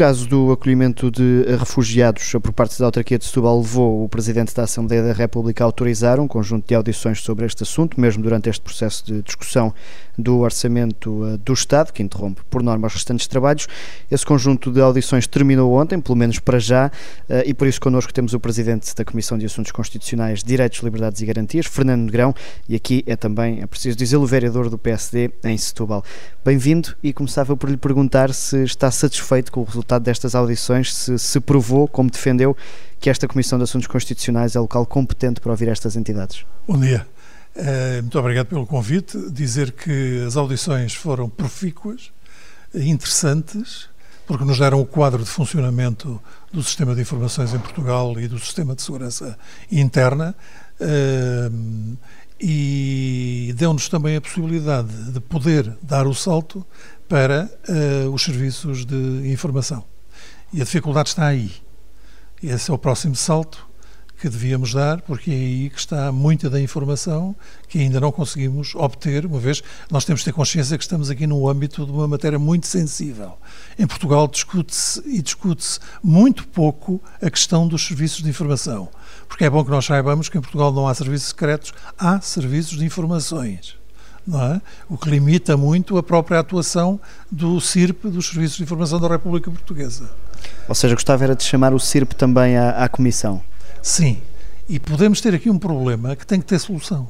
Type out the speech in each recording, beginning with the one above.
Caso do acolhimento de refugiados por parte da autarquia de Setúbal levou o Presidente da Assembleia da República a autorizar um conjunto de audições sobre este assunto, mesmo durante este processo de discussão do Orçamento eh, do Estado, que interrompe por norma os restantes trabalhos. Esse conjunto de audições terminou ontem, pelo menos para já, eh, e por isso connosco temos o Presidente da Comissão de Assuntos Constitucionais, Direitos, Liberdades e Garantias, Fernando Negrão, e aqui é também, é preciso dizer, o vereador do PSD em Setúbal. Bem-vindo e começava por lhe perguntar se está satisfeito com o resultado destas audições, se se provou, como defendeu, que esta Comissão de Assuntos Constitucionais é local competente para ouvir estas entidades. Bom dia. Uh, muito obrigado pelo convite. Dizer que as audições foram profícuas, interessantes, porque nos deram o quadro de funcionamento do sistema de informações em Portugal e do sistema de segurança interna. E deu-nos também a possibilidade de poder dar o salto para uh, os serviços de informação. E a dificuldade está aí. Esse é o próximo salto que devíamos dar, porque é aí que está muita da informação que ainda não conseguimos obter, uma vez nós temos de ter consciência que estamos aqui no âmbito de uma matéria muito sensível. Em Portugal discute-se e discute-se muito pouco a questão dos serviços de informação, porque é bom que nós saibamos que em Portugal não há serviços secretos, há serviços de informações. É? O que limita muito a própria atuação do CIRP, dos Serviços de Informação da República Portuguesa. Ou seja, gostava era de chamar o CIRP também à, à Comissão. Sim, e podemos ter aqui um problema que tem que ter solução,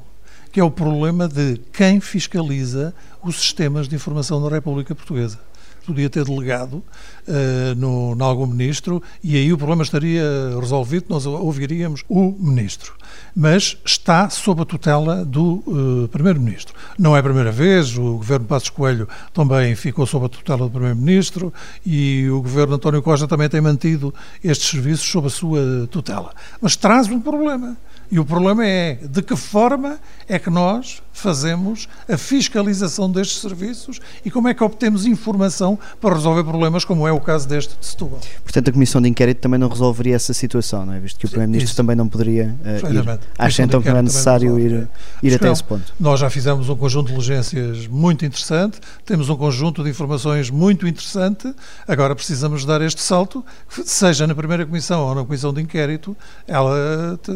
que é o problema de quem fiscaliza os sistemas de informação da República Portuguesa podia ter delegado uh, no, em algum ministro e aí o problema estaria resolvido, nós ouviríamos o ministro. Mas está sob a tutela do uh, primeiro-ministro. Não é a primeira vez, o governo Passos Coelho também ficou sob a tutela do primeiro-ministro e o governo António Costa também tem mantido estes serviços sob a sua tutela. Mas traz um problema e o problema é de que forma é que nós fazemos a fiscalização destes serviços e como é que obtemos informação para resolver problemas como é o caso deste de Setúbal. Portanto, a Comissão de Inquérito também não resolveria essa situação, não é? Visto que o Primeiro-Ministro também não poderia uh, ir. Acha então que não é necessário ir, ir até esse ponto? Nós já fizemos um conjunto de diligências muito interessante, temos um conjunto de informações muito interessante, agora precisamos dar este salto, seja na primeira Comissão ou na Comissão de Inquérito, ela te,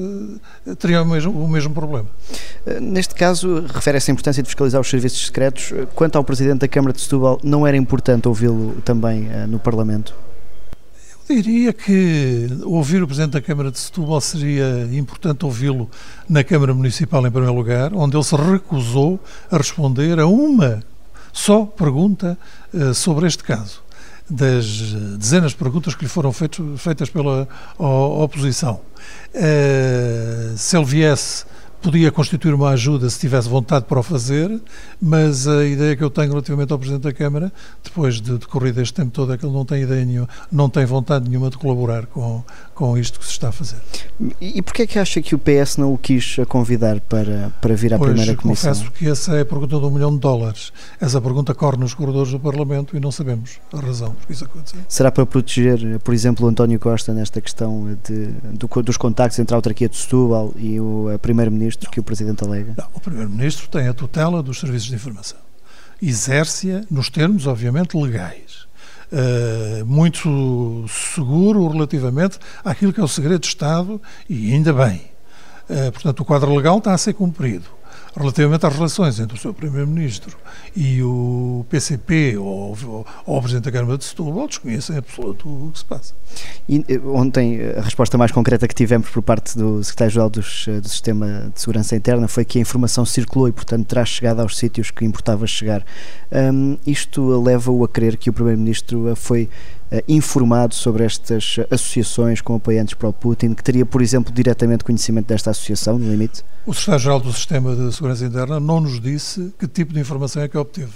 teria o mesmo, o mesmo problema. Eh, neste caso, refere essa importância de fiscalizar os serviços secretos. Eh, quanto ao Presidente da Câmara de Setúbal, não era importante ouvi-lo também uh, no Parlamento? Eu diria que ouvir o Presidente da Câmara de Setúbal seria importante ouvi-lo na Câmara Municipal, em primeiro lugar, onde ele se recusou a responder a uma só pergunta uh, sobre este caso das dezenas de perguntas que lhe foram feitos, feitas pela oposição. Uh, se ele viesse podia constituir uma ajuda se tivesse vontade para o fazer, mas a ideia que eu tenho relativamente ao Presidente da Câmara, depois de decorrido este tempo todo, é que ele não tem ideia nenhuma, não tem vontade nenhuma de colaborar com, com isto que se está a fazer. E porquê é que acha que o PS não o quis convidar para, para vir à pois, primeira comissão? confesso que essa é a pergunta de um milhão de dólares. Essa pergunta corre nos corredores do Parlamento e não sabemos a razão por que isso aconteceu. Será para proteger, por exemplo, o António Costa nesta questão de, do, dos contactos entre a autarquia de Setúbal e o Primeiro-Ministro? Primeiro-Ministro que o Presidente alega? Não, o Primeiro-Ministro tem a tutela dos serviços de informação. Exerce-a nos termos, obviamente, legais. Uh, muito seguro relativamente àquilo que é o segredo de Estado e ainda bem. Uh, portanto, o quadro legal está a ser cumprido relativamente às relações entre o seu Primeiro-Ministro e o PCP ou, ou, ou, o Presidente da Câmara de Setúbal, desconhecem absoluto o que se passa. E eh, ontem a resposta mais concreta que tivemos por parte do Secretário-Geral do Sistema de Segurança Interna foi que a informação circulou e, portanto, terá chegado aos sítios que importava chegar. Um, isto leva-o a crer que o Primeiro-Ministro foi eh, informado sobre estas associações com apoiantes para o Putin, que teria, por exemplo, diretamente conhecimento desta associação, no limite? O Secretário-Geral do Sistema de Segurança Interna não nos disse que tipo de informação é que obteve.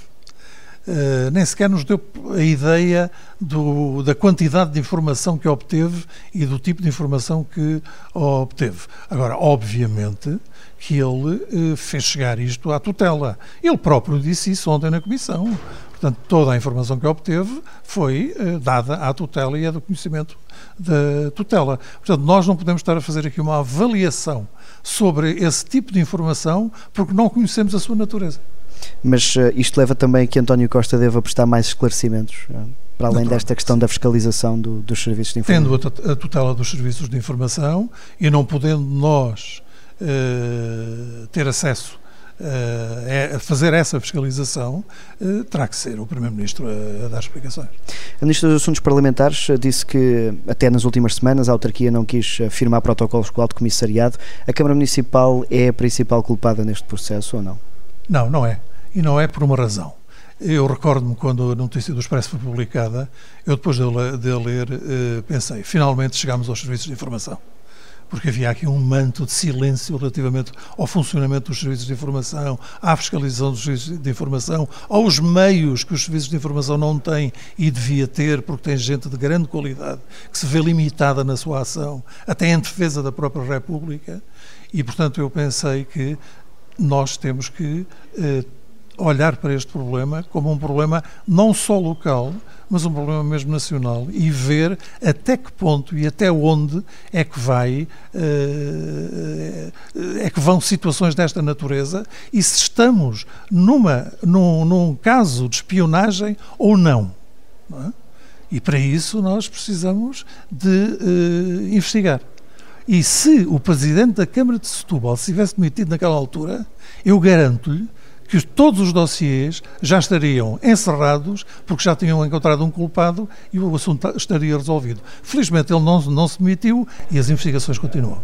Uh, nem sequer nos deu a ideia do, da quantidade de informação que obteve e do tipo de informação que obteve. Agora, obviamente que ele uh, fez chegar isto à tutela. Ele próprio disse isso ontem na Comissão. Portanto, toda a informação que obteve foi uh, dada à tutela e é do conhecimento da tutela. Portanto, nós não podemos estar a fazer aqui uma avaliação sobre esse tipo de informação porque não conhecemos a sua natureza. Mas uh, isto leva também a que António Costa deva prestar mais esclarecimentos, uh, para além desta questão da fiscalização do, dos serviços de informação. Tendo a, tutela dos serviços de informação e não podendo nós uh, ter acesso uh, a fazer essa fiscalização, uh, terá que ser o Primeiro-Ministro a, a, dar explicações. A Ministra dos Assuntos Parlamentares disse que, até nas últimas semanas, a autarquia não quis firmar protocolos com o Alto Comissariado. A Câmara Municipal é a principal culpada neste processo ou não? Não, não é. E não é por uma razão. Eu recordo-me quando a notícia do Expresso foi publicada, eu depois de, de a ler eh, pensei, finalmente chegámos aos serviços de informação. Porque havia aqui um manto de silêncio relativamente ao funcionamento dos serviços de informação, à fiscalização dos serviços de informação, aos meios que os serviços de informação não têm e devia ter, porque tem gente de grande qualidade que se vê limitada na sua ação, até em defesa da própria República. E, portanto, eu pensei que nós temos que eh, olhar para este problema como um problema não só local, mas um problema mesmo nacional e ver até que ponto e até onde é que vai eh, é que vão situações desta natureza e se estamos numa num, num caso de espionagem ou não, não é? e para isso nós precisamos de uh, investigar. E se o presidente da Câmara de Setúbal se tivesse demitido naquela altura, eu garanto-lhe que todos os dossiês já estariam encerrados porque já tinham encontrado um culpado e o assunto estaria resolvido. Felizmente ele não, não se demitiu e as investigações continuam.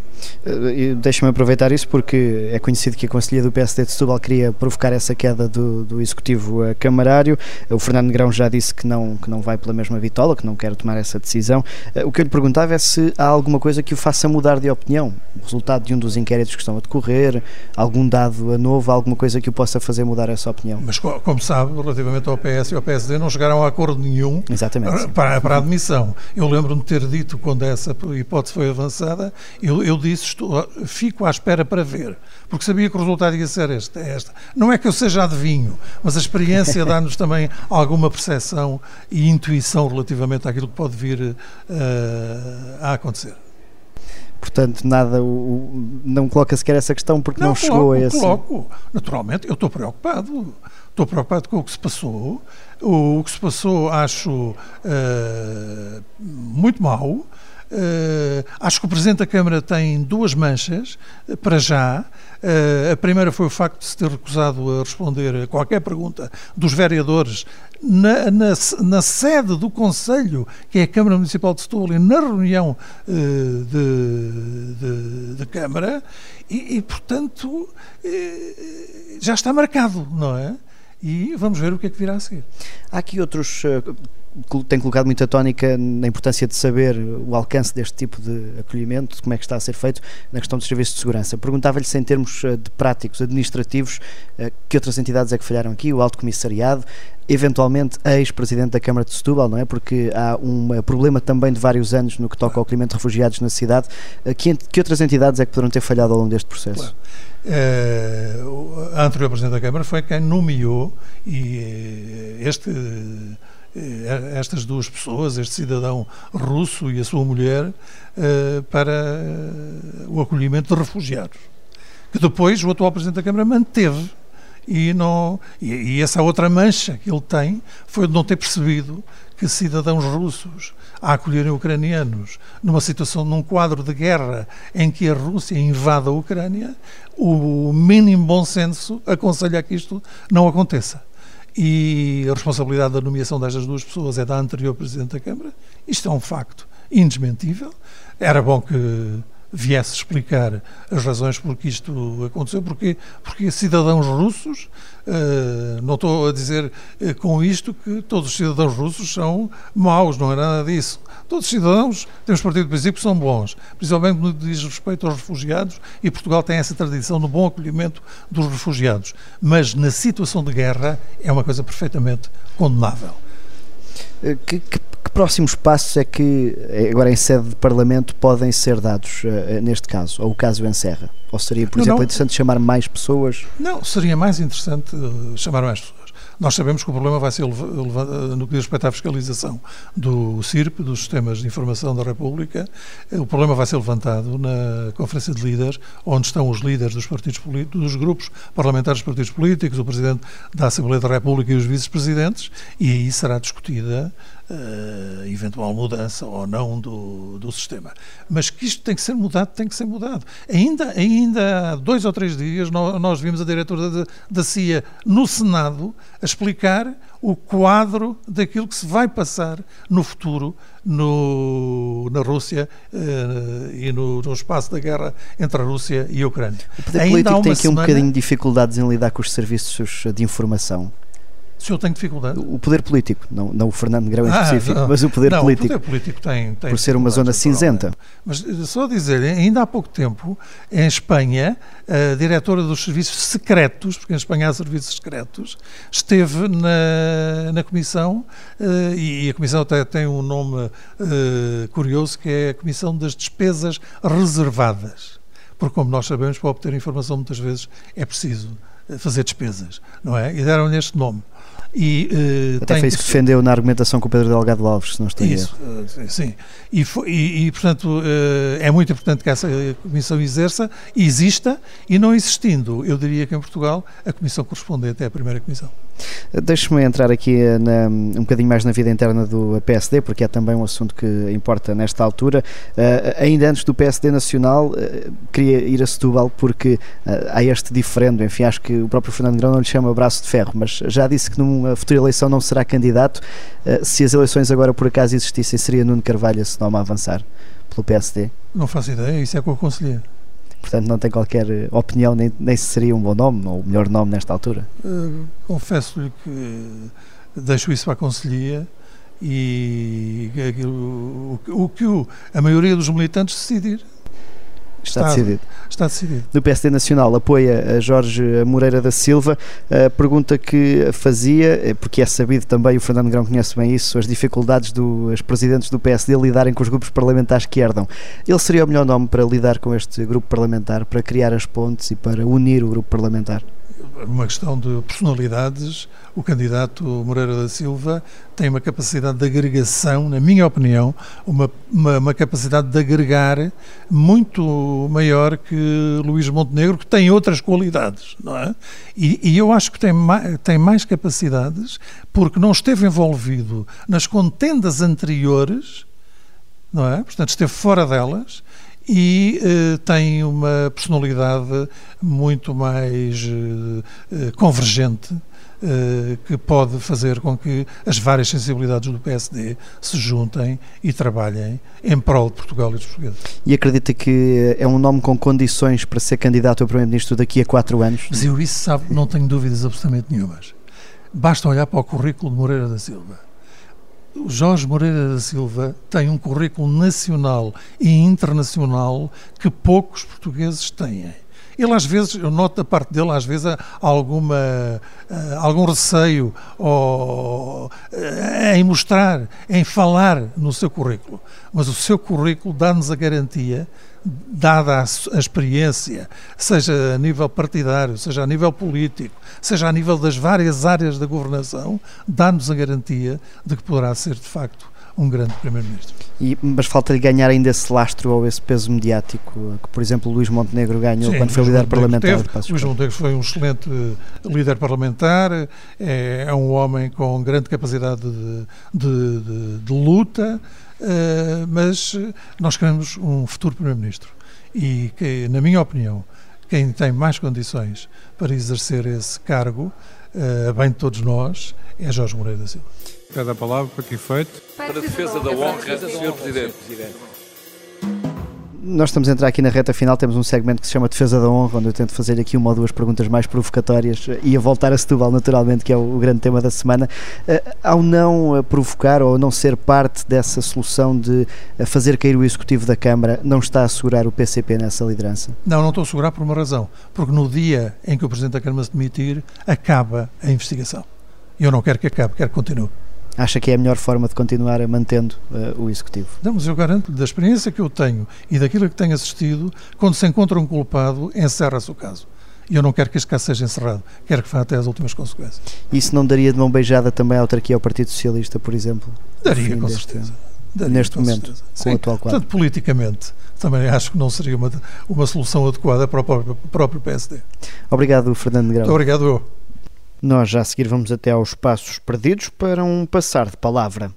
Uh, Deixa-me aproveitar isso porque é conhecido que a Conselhia do PSD de Setúbal queria provocar essa queda do, do Executivo uh, Camarário. O Fernando Negrão já disse que não, que não vai pela mesma vitola, que não quer tomar essa decisão. O que eu lhe perguntava é se há alguma coisa que o faça mudar de opinião. O resultado de um dos inquéritos que estão a decorrer, algum dado a novo, alguma coisa que o possa fazer fazer mudar essa opinião. Mas, como sabe, relativamente ao PS e ao PSD, não chegaram a acordo nenhum Exatamente, para, para a admissão. Eu lembro-me de ter dito, quando essa hipótese foi avançada, eu, eu disse, estou, fico à espera para ver, porque sabia que o resultado ia ser este, esta. Não é que eu seja adivinho, mas a experiência dá-nos também alguma percepção e intuição relativamente àquilo que pode vir uh, a acontecer portanto nada o, não coloca sequer essa questão porque não, não chegou coloco, a esse coloco. naturalmente eu estou preocupado. Estou preocupado com o que se passou. O, o que se passou acho uh, muito mal Uh, acho que o Presidente da Câmara tem duas manchas, uh, para já. Uh, a primeira foi o facto de se ter recusado a responder a qualquer pergunta dos vereadores na, na, na sede do Conselho, que é a Câmara Municipal de Setúbal, e na reunião de, de, de, Câmara, e, e portanto, já está marcado, não é? E vamos ver o que é que virá a seguir. Há aqui outros tem colocado muita tónica na importância de saber o alcance deste tipo de acolhimento, como é que está a ser feito na questão dos serviços de segurança. Perguntava-lhe se em termos eh, de práticos, administrativos, eh, que outras entidades é que falharam aqui, o Alto Comissariado, eventualmente ex-presidente da Câmara de Setúbal, não é? Porque há um problema também de vários anos no que toca ao acolhimento de refugiados na cidade. Eh, que, que outras entidades é que poderão ter falhado ao longo deste processo? Claro. a anterior Presidente da Câmara foi quem nomeou e este eh, estas duas pessoas, este cidadão russo e a sua mulher, eh, para eh, o acolhimento de refugiados. Que depois o atual Presidente da Câmara manteve. E, não, e essa outra mancha que ele tem foi de não ter percebido que cidadãos russos a acolherem ucranianos numa situação, num quadro de guerra em que a Rússia invada a Ucrânia, o mínimo bom senso aconselha que isto não aconteça e a responsabilidade da nomeação destas duas pessoas é da anterior Presidente da Câmara. Isto é um facto indesmentível. Era bom que viesse explicar as razões por que isto aconteceu, porque, porque cidadãos russos, uh, não estou a dizer uh, com isto que todos os cidadãos russos são maus, não é nada disso. Todos os cidadãos, temos partido do princípio, são bons, principalmente no que diz respeito aos refugiados, e Portugal tem essa tradição no bom acolhimento dos refugiados. Mas na situação de guerra é uma coisa perfeitamente condenável. Eh, que, que, que, próximos passos é que, eh, agora em sede de Parlamento, podem ser dados uh, neste caso? Ou o caso encerra? Ou seria, por não, exemplo, não, interessante chamar mais pessoas? Não, seria mais interessante chamar mais pessoas. Nós sabemos que o problema vai ser, no que diz respeito à fiscalização do CIRP, dos Sistemas de Informação da República, o problema vai ser levantado na Conferência de Líderes, onde estão os líderes dos partidos políticos, dos grupos parlamentares dos partidos políticos, o Presidente da Assembleia da República e os vice-presidentes, e aí será discutida uh, eventual mudança ou não do, do sistema. Mas que isto tem que ser mudado, tem que ser mudado. Ainda, ainda há dois ou três dias nós, nós vimos a diretora da, da CIA no Senado a explicar o quadro daquilo que se vai passar no futuro no, na Rússia uh, e no, no, espaço da guerra entre a Rússia e a Ucrânia. O poder Ainda político tem aqui semana... um bocadinho de dificuldades em lidar com os serviços de informação. Se eu tenho dificuldade. O poder político, não, não o Fernando Negrão em ah, específico, não, mas o poder não, político. O poder político tem. tem por ser uma zona cinzenta. Mas eh, só dizer, ainda há pouco tempo, em Espanha, a diretora dos serviços secretos, porque em Espanha há serviços secretos, esteve na, na Comissão, uh, e a Comissão até tem um nome curioso, que é a Comissão das Despesas Reservadas. Porque, como nós sabemos, para obter informação muitas vezes é preciso fazer despesas, não é? E deram-lhe este nome. E, uh, Até foi isso que defendeu na argumentação com o Pedro Delgado Alves, se não estou Isso, uh, sim. E, e, e portanto, uh, é muito importante que essa comissão exerça, exista, e não existindo, eu diria que em Portugal, a comissão correspondente é a primeira comissão. Deixe-me entrar aqui na, um bocadinho mais na vida interna do PSD, porque é também um assunto que importa nesta altura. Uh, ainda antes do PSD Nacional, uh, queria ir a Setúbal porque uh, há este diferendo. Enfim, acho que o próprio Fernando Grão não lhe chama braço de ferro, mas já disse que numa futura eleição não será candidato. se as eleições agora por acaso existissem, seria Nuno Carvalho se não a avançar pelo PSD? Não faço ideia, isso é com o conselheiro portanto não tem qualquer eh, opinião, nem, nem se seria um bom nome ou o melhor nome nesta altura? Uh, Confesso-lhe que deixo isso para a Conselhia e o, o, o que o, a maioria dos militantes decidir. Está, está, decidido. Está decidido. Do PSD Nacional apoia a Jorge Moreira da Silva. A pergunta que fazia, é porque é sabido também, o Fernando Grão conhece bem isso, as dificuldades dos presidentes do PSD lidarem com os grupos parlamentares que herdam. Ele seria o melhor nome para lidar com este grupo parlamentar, para criar as pontes e para unir o grupo parlamentar? Uma questão de personalidades, o candidato Moreira da Silva tem uma capacidade de agregação, na minha opinião, uma, uma, uma capacidade de agregar muito maior que Luís Montenegro, que tem outras qualidades, não é? E, e eu acho que tem mais, tem mais capacidades porque não esteve envolvido nas contendas anteriores, não é? Portanto, esteve fora delas e uh, tem uma personalidade muito mais uh, convergente uh, que pode fazer com que as várias sensibilidades do PSD se juntem e trabalhem em prol de Portugal e dos portugueses. E acredita que é um nome com condições para ser candidato a Primeiro-Ministro daqui a quatro anos? Mas eu isso sabe, não tenho dúvidas absolutamente nenhumas. Basta olhar para o currículo de Moreira da Silva o Jorge Moreira da Silva tem um currículo nacional e internacional que poucos portugueses têm. Ele às vezes, eu noto da parte dele, às vezes há alguma, uh, algum receio ou, uh, em mostrar, em falar no seu currículo. Mas o seu currículo dá-nos a garantia dada a, experiência, seja a nível partidário, seja a nível político, seja a nível das várias áreas da governação, dá-nos a garantia de que poderá ser, de facto, um grande Primeiro-Ministro. Mas falta-lhe ganhar ainda esse lastro ou esse peso mediático que, por exemplo, Luís Montenegro ganhou Sim, quando foi líder parlamentar. Teve, Luís Montenegro foi um excelente líder parlamentar, é, é um homem com grande capacidade de, de, de, de luta, mas nós queremos um futuro Primeiro-Ministro. E que, na minha opinião, quem tem mais condições para exercer esse cargo, uh, a bem de todos nós, é Jorge Moreira da Silva. Pede a palavra para que efeito? Para a defesa da honra, Sr. Presidente. Nós estamos a entrar aqui na reta final, temos um segmento que se chama Defesa da Honra, onde eu tento fazer aqui uma ou duas perguntas mais provocatórias e a voltar a Setúbal, naturalmente, que é o, grande tema da semana. Uh, ao não provocar ou não ser parte dessa solução de fazer cair o Executivo da Câmara, não está a assegurar o PCP nessa liderança? Não, não estou a assegurar por uma razão. Porque no dia em que o Presidente da Câmara se demitir, acaba a investigação. Eu não quero que acabe, quero que continue. Acha que é a melhor forma de continuar mantendo uh, o Executivo? Não, mas eu garanto da experiência que eu tenho e daquilo que tenho assistido, quando se encontra um culpado, encerra-se o caso. E eu não quero que este caso seja encerrado. Quero que vá até às últimas consequências. Isso não daria de mão beijada também à autarquia ao Partido Socialista, por exemplo? Daria, com deste, certeza. Daria, neste momento, certeza. com Sim. o atual quadro. Portanto, politicamente, também acho que não seria uma, uma solução adequada para o próprio, próprio PSD. Obrigado, Fernando Grau. Muito obrigado eu. Nós já a seguir vamos até aos passos perdidos para um passar de palavra.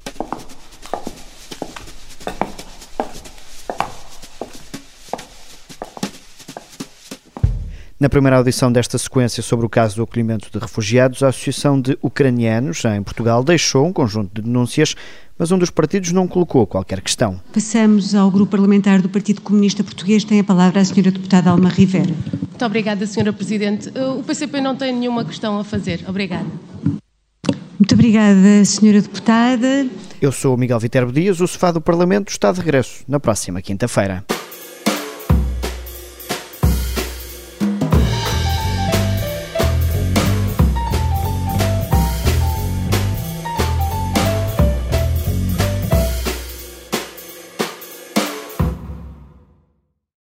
Na primeira audição desta sequência sobre o caso do acolhimento de refugiados, a Associação de Ucranianos em Portugal deixou um conjunto de denúncias, mas um dos partidos não colocou qualquer questão. Passamos ao grupo parlamentar do Partido Comunista Português. Tem a palavra a senhora deputada Alma Rivera. Muito obrigada, senhora Presidente. O PCP não tem nenhuma questão a fazer. Obrigada. Muito obrigada, senhora deputada. Eu sou o Miguel Viterbo Dias. O Sofá do Parlamento está de regresso na próxima quinta-feira.